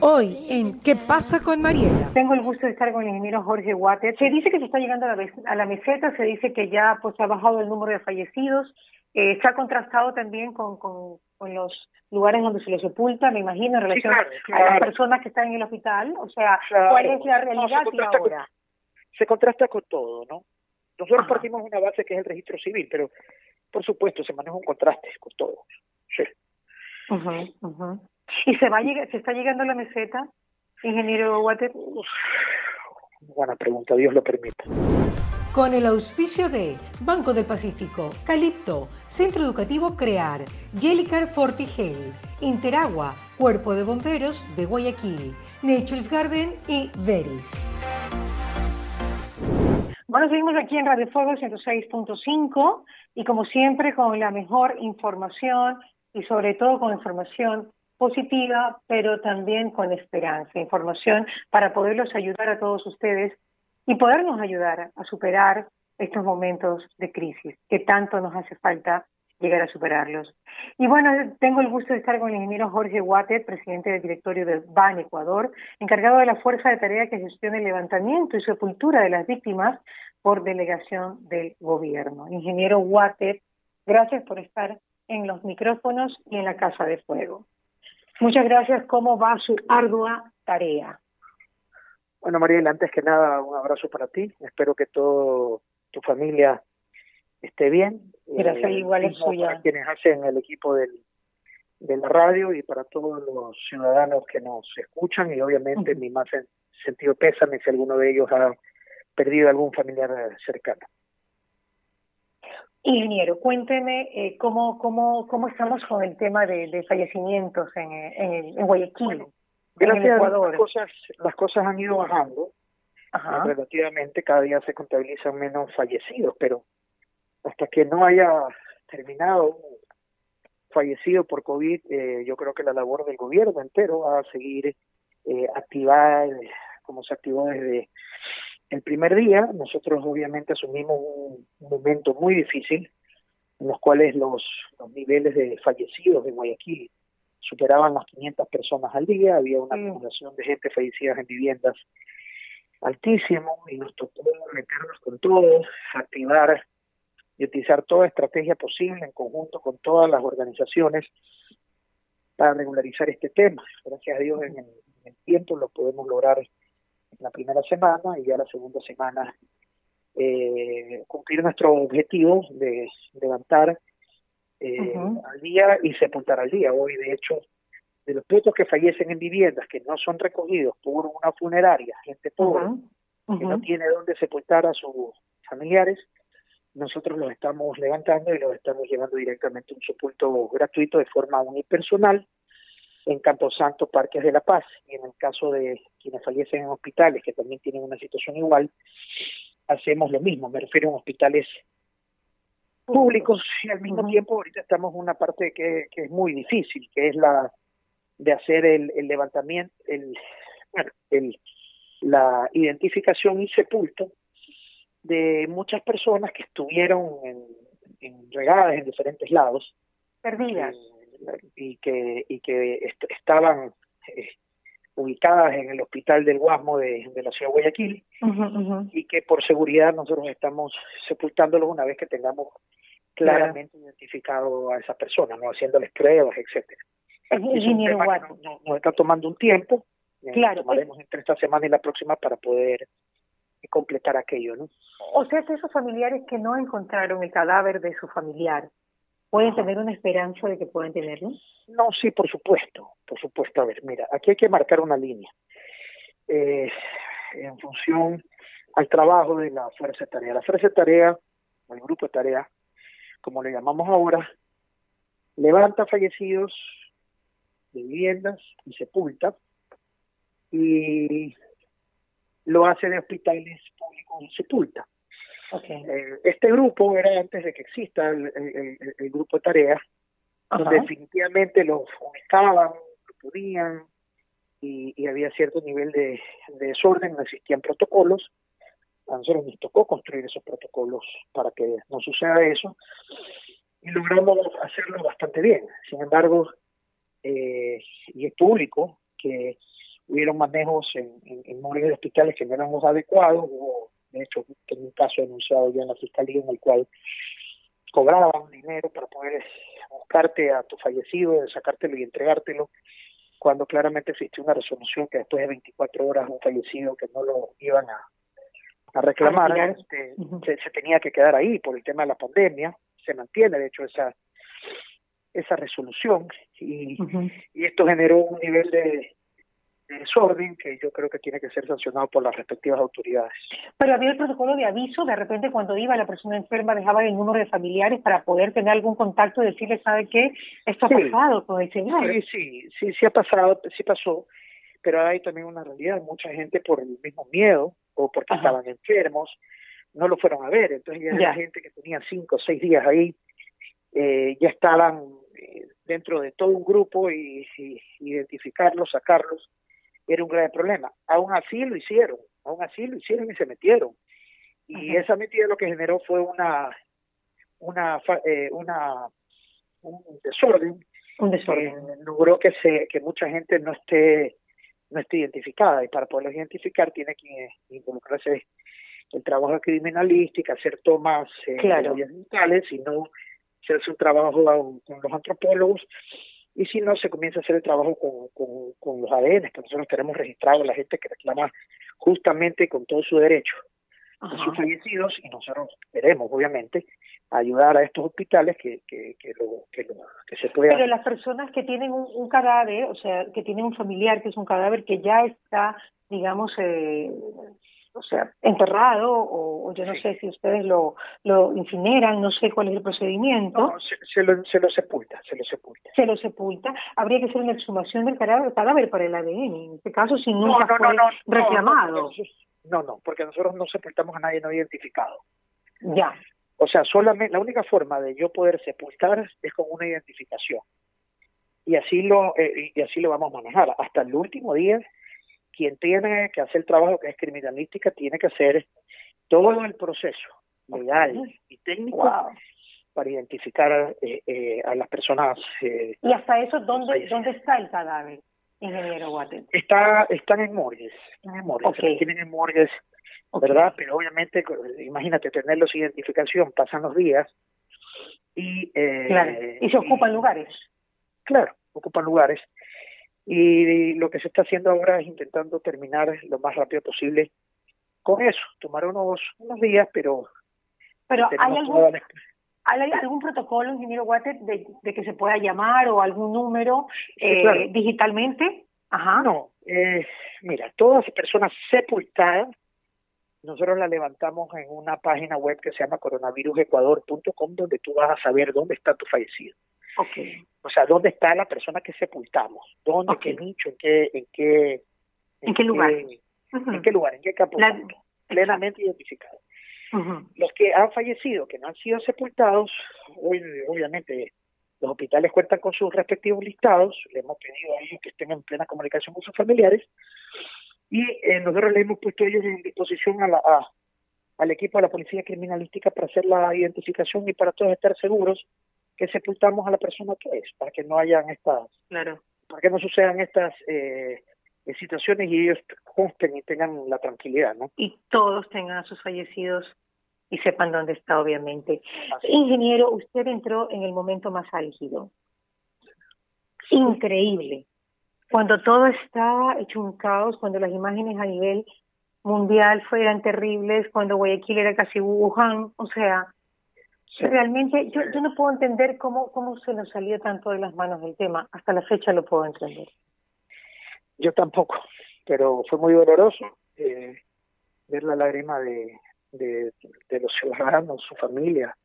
Hoy en ¿Qué pasa con Mariela? Tengo el gusto de estar con el ingeniero Jorge Water. Se dice que se está llegando a la, a la meseta, se dice que ya pues ha bajado el número de fallecidos. Eh, se ha contrastado también con, con, con, los lugares donde se los sepulta, me imagino, en relación a las personas que están en el hospital. O sea, ¿cuál es la realidad y ahora? se contrasta con todo, ¿no? Nosotros partimos de una base que es el registro civil, pero por supuesto se maneja un contraste con todo. Sí. ¿Y se va se está llegando a la meseta, ingeniero Water? Buena pregunta, Dios lo permita. Con el auspicio de Banco del Pacífico, Calipto, Centro Educativo Crear, Jellicar Fortigel, Interagua, Cuerpo de Bomberos de Guayaquil, Nature's Garden y Veris. Bueno, seguimos aquí en Radio Fuego 106.5 y como siempre con la mejor información y sobre todo con información positiva, pero también con esperanza, información para poderlos ayudar a todos ustedes y podernos ayudar a superar estos momentos de crisis que tanto nos hace falta llegar a superarlos. Y bueno, tengo el gusto de estar con el ingeniero Jorge Guate, presidente del directorio de BAN Ecuador, encargado de la fuerza de tarea que gestiona el levantamiento y sepultura de las víctimas por delegación del gobierno. Ingeniero Guate, gracias por estar en los micrófonos y en la Casa de Fuego. Muchas gracias. ¿Cómo va su ardua tarea? Bueno, Mariela, antes que nada, un abrazo para ti. Espero que todo tu familia esté bien. Gracias, eh, igual es suya. Para quienes hacen el equipo del, de la radio y para todos los ciudadanos que nos escuchan y obviamente mi más sentido pésame si alguno de ellos ha perdido algún familiar cercano. Ingeniero, cuénteme eh, cómo, cómo, cómo estamos con el tema de, fallecimientos en, en, en Guayaquil, en Ecuador. Las cosas, las cosas han ido bajando. Relativamente cada día se contabilizan menos fallecidos, pero hasta que no haya terminado fallecido por COVID, eh, yo creo que la labor del gobierno entero va a seguir eh, activada como se activó desde el primer día nosotros obviamente asumimos un, momento muy difícil en los cuales los, niveles de fallecidos de Guayaquil superaban las 500 personas al día, había una acumulación de gente fallecida en viviendas altísimo y nos tocó meternos con todos, activar y utilizar toda estrategia posible en conjunto con todas las organizaciones para regularizar este tema. Gracias a Dios en el tiempo lo podemos lograr la primera semana y ya la segunda semana eh, cumplir nuestro objetivo de levantar eh, al día y sepultar al día. Hoy, de hecho, de los puestos que fallecen en viviendas que no son recogidos por una funeraria, gente pobre, que no tiene dónde sepultar a sus familiares, nosotros los estamos levantando y los estamos llevando directamente a un sepulto gratuito de forma unipersonal en Camposanto, Parques de la Paz, y en el caso de quienes fallecen en hospitales, que también tienen una situación igual, hacemos lo mismo, me refiero a hospitales públicos y al mismo tiempo ahorita estamos en una parte que, que, es muy difícil, que es la de hacer el, el levantamiento, el, bueno, el, la identificación y sepulto de muchas personas que estuvieron en, en regadas en diferentes lados. Perdidas. Eh, y que, y que estaban eh, ubicadas en el hospital del Guasmo de, la ciudad de Guayaquil. Y que por seguridad nosotros estamos sepultándolos una vez que tengamos claramente identificado a esa persona, no haciéndoles pruebas, etcétera. nos, está tomando un tiempo, eh, claro, tomaremos entre esta semana y la próxima para poder completar aquello, ¿no? O sea que esos familiares que no encontraron el cadáver de su familiar, ¿Pueden tener una esperanza de que puedan tenerlo? No, sí, por supuesto, por supuesto. A ver, mira, aquí hay que marcar una línea. Eh, en función al trabajo de la fuerza de tarea. La fuerza de tarea, o el grupo de tarea, como le llamamos ahora, levanta fallecidos de viviendas y sepulta, y lo hace de hospitales públicos y sepulta. Eh, este grupo era antes de que exista el, grupo de tareas, donde definitivamente los ubicaban, lo podían, y, había cierto nivel de, desorden, no existían protocolos. A nosotros nos tocó construir esos protocolos para que no suceda eso, y logramos hacerlo bastante bien. Sin embargo, eh, y es público, que hubieron manejos en, en, en de hospitales que no eran los adecuados, hubo, de hecho, tengo un caso denunciado ya en la fiscalía en el cual cobraban dinero para poder buscarte a tu fallecido, sacártelo y entregártelo, cuando claramente existió una resolución que después de 24 horas un fallecido que no lo iban a, a reclamar, este, se, tenía que quedar ahí por el tema de la pandemia, se mantiene de hecho esa esa resolución y, y esto generó un nivel de, desorden que yo creo que tiene que ser sancionado por las respectivas autoridades. Pero había el protocolo de aviso, de repente cuando iba la persona enferma dejaba el número de familiares para poder tener algún contacto y decirle, ¿sabe qué? Esto ha pasado con el señor. Sí, sí, sí, sí ha pasado, sí pasó, pero hay también una realidad, mucha gente por el mismo miedo o porque estaban enfermos, no lo fueron a ver, entonces ya, ya. gente que tenía cinco o seis días ahí, eh, ya estaban eh, dentro de todo un grupo y, y identificarlos, sacarlos, era un grave problema. Aún así lo hicieron, aún así lo hicieron y se metieron. Y esa metida lo que generó fue una una eh, una un desorden, un desorden. logró que se que mucha gente no esté no esté identificada y para poderlo identificar tiene que involucrarse el trabajo criminalístico, hacer tomas eh, claro. digitales, y no hacerse un trabajo con los antropólogos y si no, se comienza a hacer el trabajo con, con, con los ADN, que nosotros tenemos registrado la gente que reclama justamente con todo su derecho a sus fallecidos y nosotros queremos, obviamente, ayudar a estos hospitales que, que, que, lo, que, lo, que se puedan... Pero las personas que tienen un, un, cadáver, o sea, que tienen un familiar que es un cadáver que ya está, digamos, eh, o sea, enterrado o, o yo no sí. sé si ustedes lo, lo incineran, no sé cuál es el procedimiento. No, se, se, lo, se lo sepulta, se lo sepulta. Se lo sepulta. Habría que hacer una exhumación del cadáver, para el ADN, en este caso si nunca no, no, fue reclamado. No, no, porque nosotros no sepultamos a nadie no identificado. Ya. O sea, solamente la única forma de yo poder sepultar es con una identificación. Y así lo eh, y así lo vamos a manejar hasta el último día quien tiene que hacer el trabajo que es criminalística tiene que hacer todo el proceso legal y técnico wow. para identificar eh, eh, a las personas. Eh, ¿Y hasta eso dónde, dónde está el cadáver, ingeniero Guate? Está, están en morgues, están en morgues, okay. tienen en morgues, okay. ¿verdad? Pero obviamente, imagínate, tenerlos identificación, pasan los días y... claro. y se ocupan y, lugares. Claro, ocupan lugares y lo que se está haciendo ahora es intentando terminar lo más rápido posible con eso, tomar unos, unos días, pero... Pero hay algún, ¿hay algún protocolo, ingeniero Water, de, de, que se pueda llamar o algún número eh, claro. digitalmente? Ajá. No, eh, mira, todas las personas sepultadas, nosotros la levantamos en una página web que se llama coronavirusecuador.com, donde tú vas a saber dónde está tu fallecido. Okay. O sea, ¿dónde está la persona que sepultamos? ¿Dónde, okay. qué nicho, en qué, en qué, en, ¿En qué lugar? Uh -huh. En qué lugar, en qué campo, la... plenamente identificado. Uh -huh. Los que han fallecido, que no han sido sepultados, hoy, obviamente los hospitales cuentan con sus respectivos listados, le hemos pedido a ellos que estén en plena comunicación con sus familiares, y eh, nosotros le hemos puesto a ellos en disposición a la, a, al equipo de la Policía Criminalística para hacer la identificación y para todos estar seguros que sepultamos a la persona que es, para que no hayan estas, claro. para que no sucedan estas eh, situaciones y ellos consten y tengan la tranquilidad, ¿no? Y todos tengan a sus fallecidos y sepan dónde está, obviamente. Así. Ingeniero, usted entró en el momento más álgido. Increíble. Cuando todo está hecho un caos, cuando las imágenes a nivel mundial fueran terribles, cuando Guayaquil era casi Wuhan, o sea, Sí. Realmente yo, yo no puedo entender cómo, cómo se nos salió tanto de las manos el tema. Hasta la fecha lo puedo entender. Yo tampoco, pero fue muy doloroso eh, ver la lágrima de, de, de, los ciudadanos, su familia,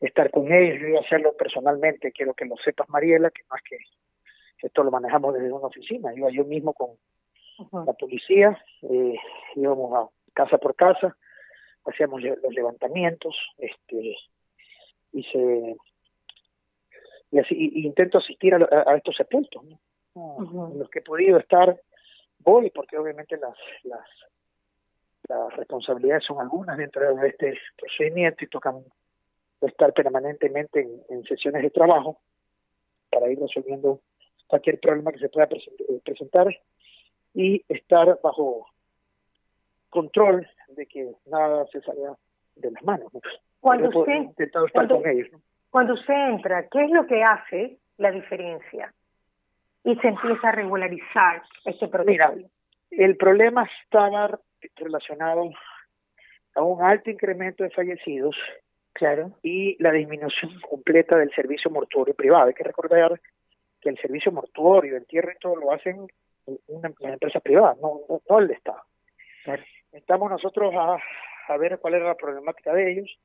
estar con ellos. Yo iba a hacerlo personalmente, quiero que lo sepas, Mariela, que es que esto lo manejamos desde una oficina. Iba yo mismo con uh -huh. la policía, eh, íbamos a casa por casa hacíamos los levantamientos, este, y se y así y intento asistir a, a, estos sepultos, ¿no? Uh -huh. en los que he podido estar voy porque obviamente las las las responsabilidades son algunas dentro de este procedimiento y tocan estar permanentemente en, en sesiones de trabajo para ir resolviendo cualquier problema que se pueda eh, presentar y estar bajo control de que nada se salga de las manos. Cuando usted, cuando, cuando usted entra, ¿qué es lo que hace la diferencia? Y se empieza a regularizar este proceso. el problema estaba relacionado a un alto incremento de fallecidos claro. y la disminución completa del servicio mortuorio privado. Hay que recordar que el servicio mortuorio, entierro y todo lo hacen una, empresa privada, no, no, el Estado. Estamos nosotros a, a ver cuál era la problemática de ellos,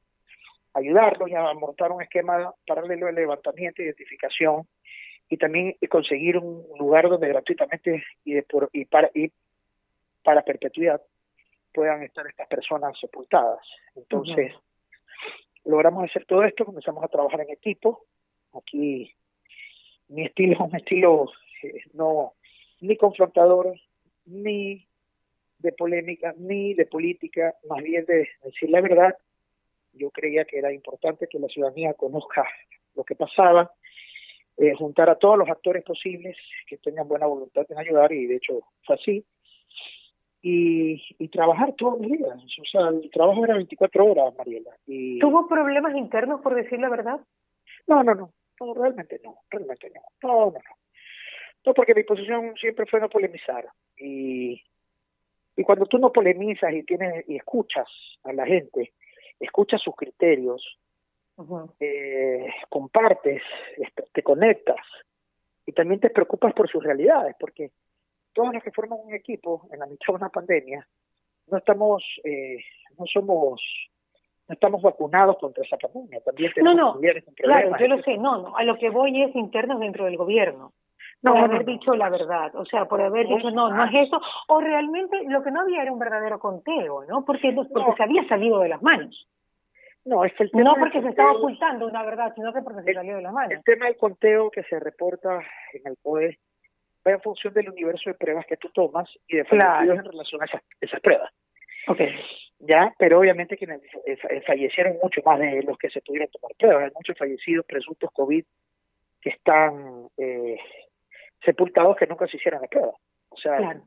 ayudarlos y a montar un esquema paralelo de levantamiento, identificación y también conseguir un lugar donde gratuitamente y, de por, y, para, y para perpetuidad puedan estar estas personas sepultadas. Entonces, logramos hacer todo esto, comenzamos a trabajar en equipo. Aquí mi estilo es un estilo eh, no ni confrontador, ni de polémica, ni de política, más bien de decir la verdad. Yo creía que era importante que la ciudadanía conozca lo que pasaba, eh, juntar a todos los actores posibles que tengan buena voluntad en ayudar, y de hecho fue así y, trabajar todos los días. O sea, el trabajo era 24 horas, Mariela. Y... ¿Tuvo problemas internos, por decir la verdad? No, no, no, no, realmente no, realmente no, no, no, no. No, porque mi posición siempre fue no polemizar. Y, y cuando tú no polemizas y tienes y escuchas a la gente, escuchas sus criterios, eh, compartes, te conectas y también te preocupas por sus realidades, porque todos los que forman un equipo en la mitad de una pandemia, no estamos, eh, no somos, no estamos vacunados contra esa pandemia. También tenemos no, no, claro, yo lo sé, no, no, a lo que voy es internos dentro del gobierno. No, por haber dicho la verdad, o sea, por haber dicho no, no es eso, o realmente lo que no había era un verdadero conteo, ¿no? Porque, porque se había salido de las manos. No, es el no porque se estaba ocultando una verdad, sino que porque se salió de las manos. El tema del conteo que se reporta en el POE va en función del universo de pruebas que tú tomas y de fallecidos en relación a esas, pruebas. Okay. Ya, pero obviamente quienes fallecieron mucho más de los que se pudieron tomar pruebas. Hay muchos fallecidos presuntos COVID que están eh, sepultados que nunca se hicieron la prueba. O sea,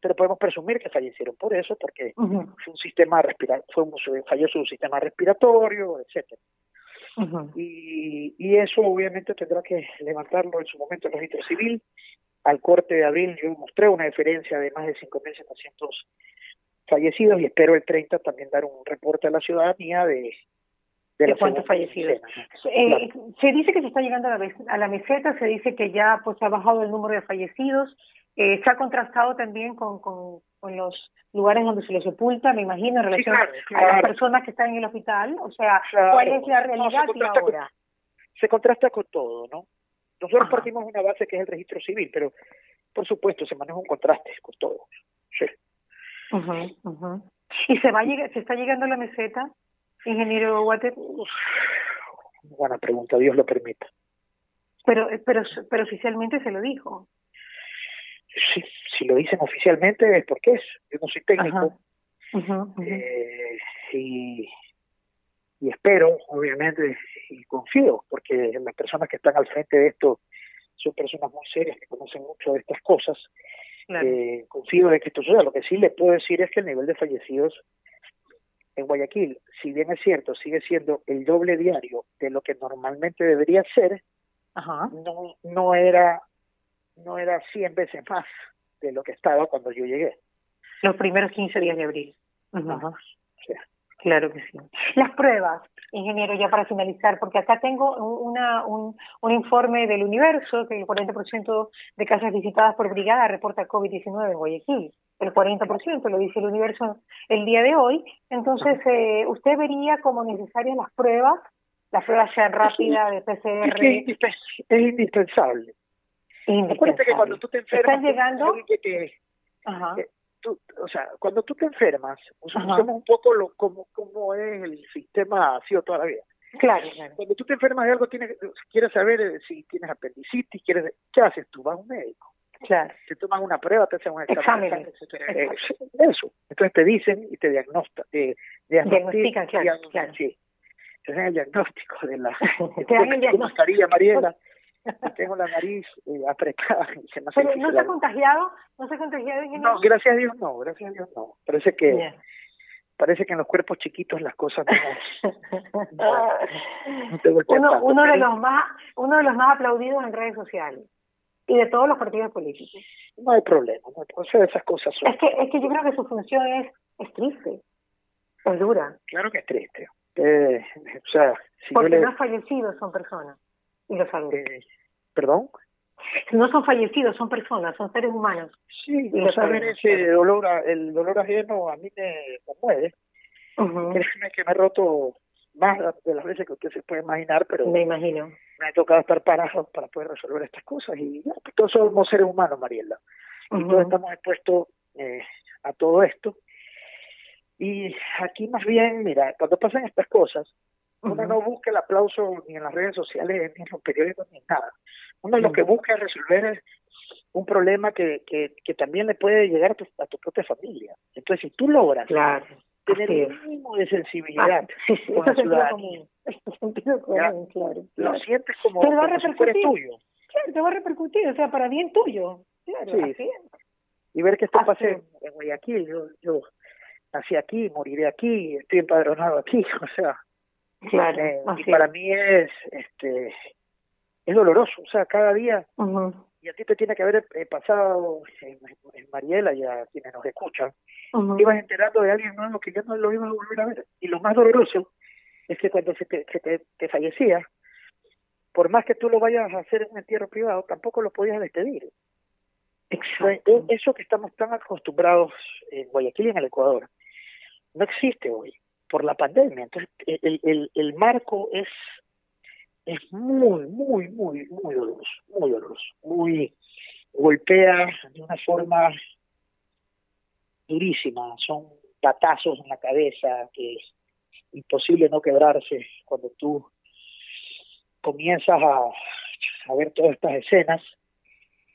pero podemos presumir que fallecieron por eso, porque fue un sistema fue un, falló su sistema respiratorio, etcétera. y, y eso obviamente tendrá que levantarlo en su momento el registro civil al corte de abril yo mostré una diferencia de más de 5.700 fallecidos y espero el 30 también dar un reporte a la ciudadanía de de, cuántos fallecidos. Eh, se dice que se está llegando a la, a la meseta, se dice que ya pues ha bajado el número de fallecidos, eh, se ha contrastado también con, con, los lugares donde se los sepulta, me imagino, en relación a las personas que están en el hospital, o sea, ¿cuál es la realidad y ahora? se contrasta con todo, ¿no? Nosotros partimos de una base que es el registro civil, pero por supuesto se maneja un contraste con todo. Sí. ¿Y se va se está llegando a la meseta, ingeniero Water? Buena pregunta, Dios lo permita. Pero, pero, pero oficialmente se lo dijo. Sí, si lo dicen oficialmente es porque es. Yo no soy técnico. Eh, y y espero, obviamente, y confío, porque las personas que están al frente de esto son personas muy serias que conocen mucho de estas cosas. Eh, confío de que esto suceda. Lo que sí le puedo decir es que el nivel de fallecidos en Guayaquil, si bien es cierto, sigue siendo el doble diario de lo que normalmente debería ser, no no era no era 100 veces más de lo que estaba cuando yo llegué. Los primeros 15 días de abril. Ajá. Claro que sí. Las pruebas, ingeniero, ya para finalizar, porque acá tengo una, un, un informe del universo que el 40% de casas visitadas por brigada reporta COVID-19 en Guayaquil. El 40% lo dice el universo el día de hoy. Entonces, eh, ¿usted vería como necesarias las pruebas? Las pruebas sean rápidas de PCR. Es, indispensable. Acuérdate que cuando tú te enfermas, ¿Están llegando? Que, Ajá o sea, cuando tú te enfermas, usamos un poco lo como, como es el sistema ha sido toda la vida. Claro, Cuando tú te enfermas de algo, tienes, quieres saber eh, si tienes apendicitis, quieres, ¿qué haces? Tú vas a un médico. Claro. Te toman una prueba, te hacen un examen. Eh, eso. Entonces te dicen y te diagnostican. Eh, diagnostican, claro, claro. Sí. Te dan el diagnóstico de la... ¿Cómo estaría, Mariela? tengo la nariz eh, apretada. Pero no se ha contagiado, no se ha contagiado. No, gracias a Dios no, gracias a Dios no. Parece que parece que en los cuerpos chiquitos las cosas no, uno, uno de los más uno de los más aplaudidos en redes sociales y de todos los partidos políticos. No hay problema, no hay esas cosas son. Es que, es que yo creo que su función es, es triste, es dura. Claro que es triste. Eh, o sea, si Porque no fallecidos son personas, y lo saben. Eh, ¿Perdón? No son fallecidos, son personas, son seres humanos. Sí, y lo saben ese dolor, el dolor ajeno a mí me conmueve. Uh que me he roto más de las veces que usted se puede imaginar, pero me imagino. Me ha tocado estar parado para poder resolver estas cosas y todos somos seres humanos, Mariela, y todos estamos expuestos eh, a todo esto. Y aquí más bien, mira, cuando pasan estas cosas, uno no busca el aplauso ni en las redes sociales, ni en los periódicos, ni en nada. Uno lo que busca es resolver un problema que, que, que también le puede llegar a tu, a tu propia familia. Entonces, si tú logras claro tener un mínimo de sensibilidad ah, con la ciudadanía. claro, Lo sientes como, va repercutir. tuyo. Claro, te va a repercutir, o sea, para bien tuyo. Claro, sí. Y ver que esto pase en Guayaquil, yo, yo nací aquí, moriré aquí, estoy empadronado aquí, o sea, claro, eh, y para mí es, este, es doloroso, o sea, cada día, y a ti te tiene que haber eh, pasado en, Mariela y a quienes nos escuchan, uh ibas enterando de alguien nuevo que ya no lo ibas a volver a ver. Y lo más doloroso es que cuando se te, te, fallecía, por más que tú lo vayas a hacer en un entierro privado, tampoco lo podías despedir. Exacto. Eso que estamos tan acostumbrados en Guayaquil y en el Ecuador, no existe hoy por la pandemia. Entonces, el, el, marco es es muy, muy, muy, muy doloroso, muy doloroso, muy golpea de una forma durísima, son patazos en la cabeza que es imposible no quebrarse cuando tú comienzas a, ver todas estas escenas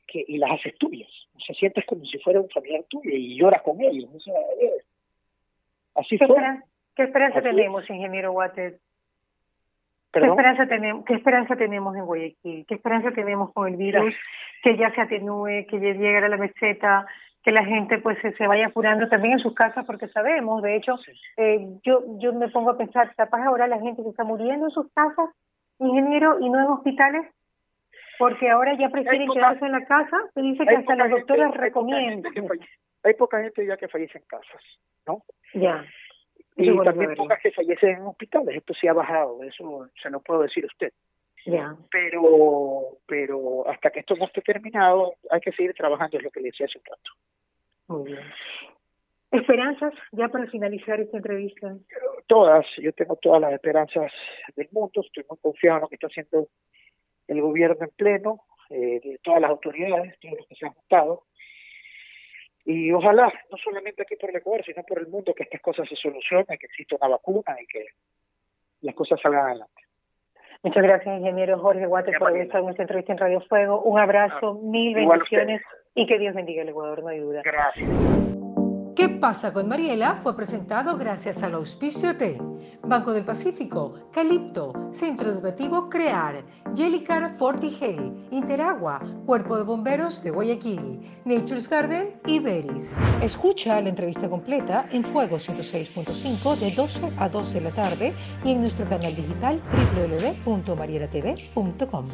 que, y las haces tuyas. O sea, sientes como si fuera un familiar tuyo y lloras con ellos. así ¿Qué fue. ¿Qué esperanza tenemos, ingeniero Water, ¿Qué esperanza, tenemos, ¿Qué esperanza tenemos en Guayaquil? ¿Qué esperanza tenemos con el virus? Que ya se atenúe, que ya llegue a la meseta, que la gente pues se, vaya curando también en sus casas, porque sabemos, de hecho, eh, yo yo me pongo a pensar, capaz ahora la gente se está muriendo en sus casas, ingeniero, y no en hospitales, porque ahora ya prefieren quedarse en la casa, se dice que hasta las doctoras recomiendan. Hay poca gente ya que fallece en casas, ¿no? Ya. Y también pocas que fallecen en hospitales, esto sí ha bajado, eso se lo puedo decir a usted. Pero, pero hasta que esto no esté terminado, hay que seguir trabajando, es lo que le decía hace un rato. Muy bien. ¿Esperanzas ya para finalizar esta entrevista? Todas, yo tengo todas las esperanzas del mundo, estoy muy confiado en lo que está haciendo el gobierno en pleno, eh, de todas las autoridades, todos los que se han juntado, y ojalá, no solamente aquí por el Ecuador, sino por el mundo, que estas cosas se solucionen, que exista una vacuna y que las cosas salgan adelante. Muchas gracias, ingeniero Jorge Guate, por estar en nuestra entrevista en Radio Fuego. Un abrazo, ah, mil bendiciones y que Dios bendiga el Ecuador, no hay duda. Gracias. ¿Qué pasa con Mariela? Fue presentado gracias al auspicio de Banco del Pacífico, Calipto, Centro Educativo Crear, Jellicar Fortigel, Interagua, Cuerpo de Bomberos de Guayaquil, Nature's Garden y Beris. Escucha la entrevista completa en Fuego 106.5 de 12 a 12 de la tarde y en nuestro canal digital www.marielatv.com.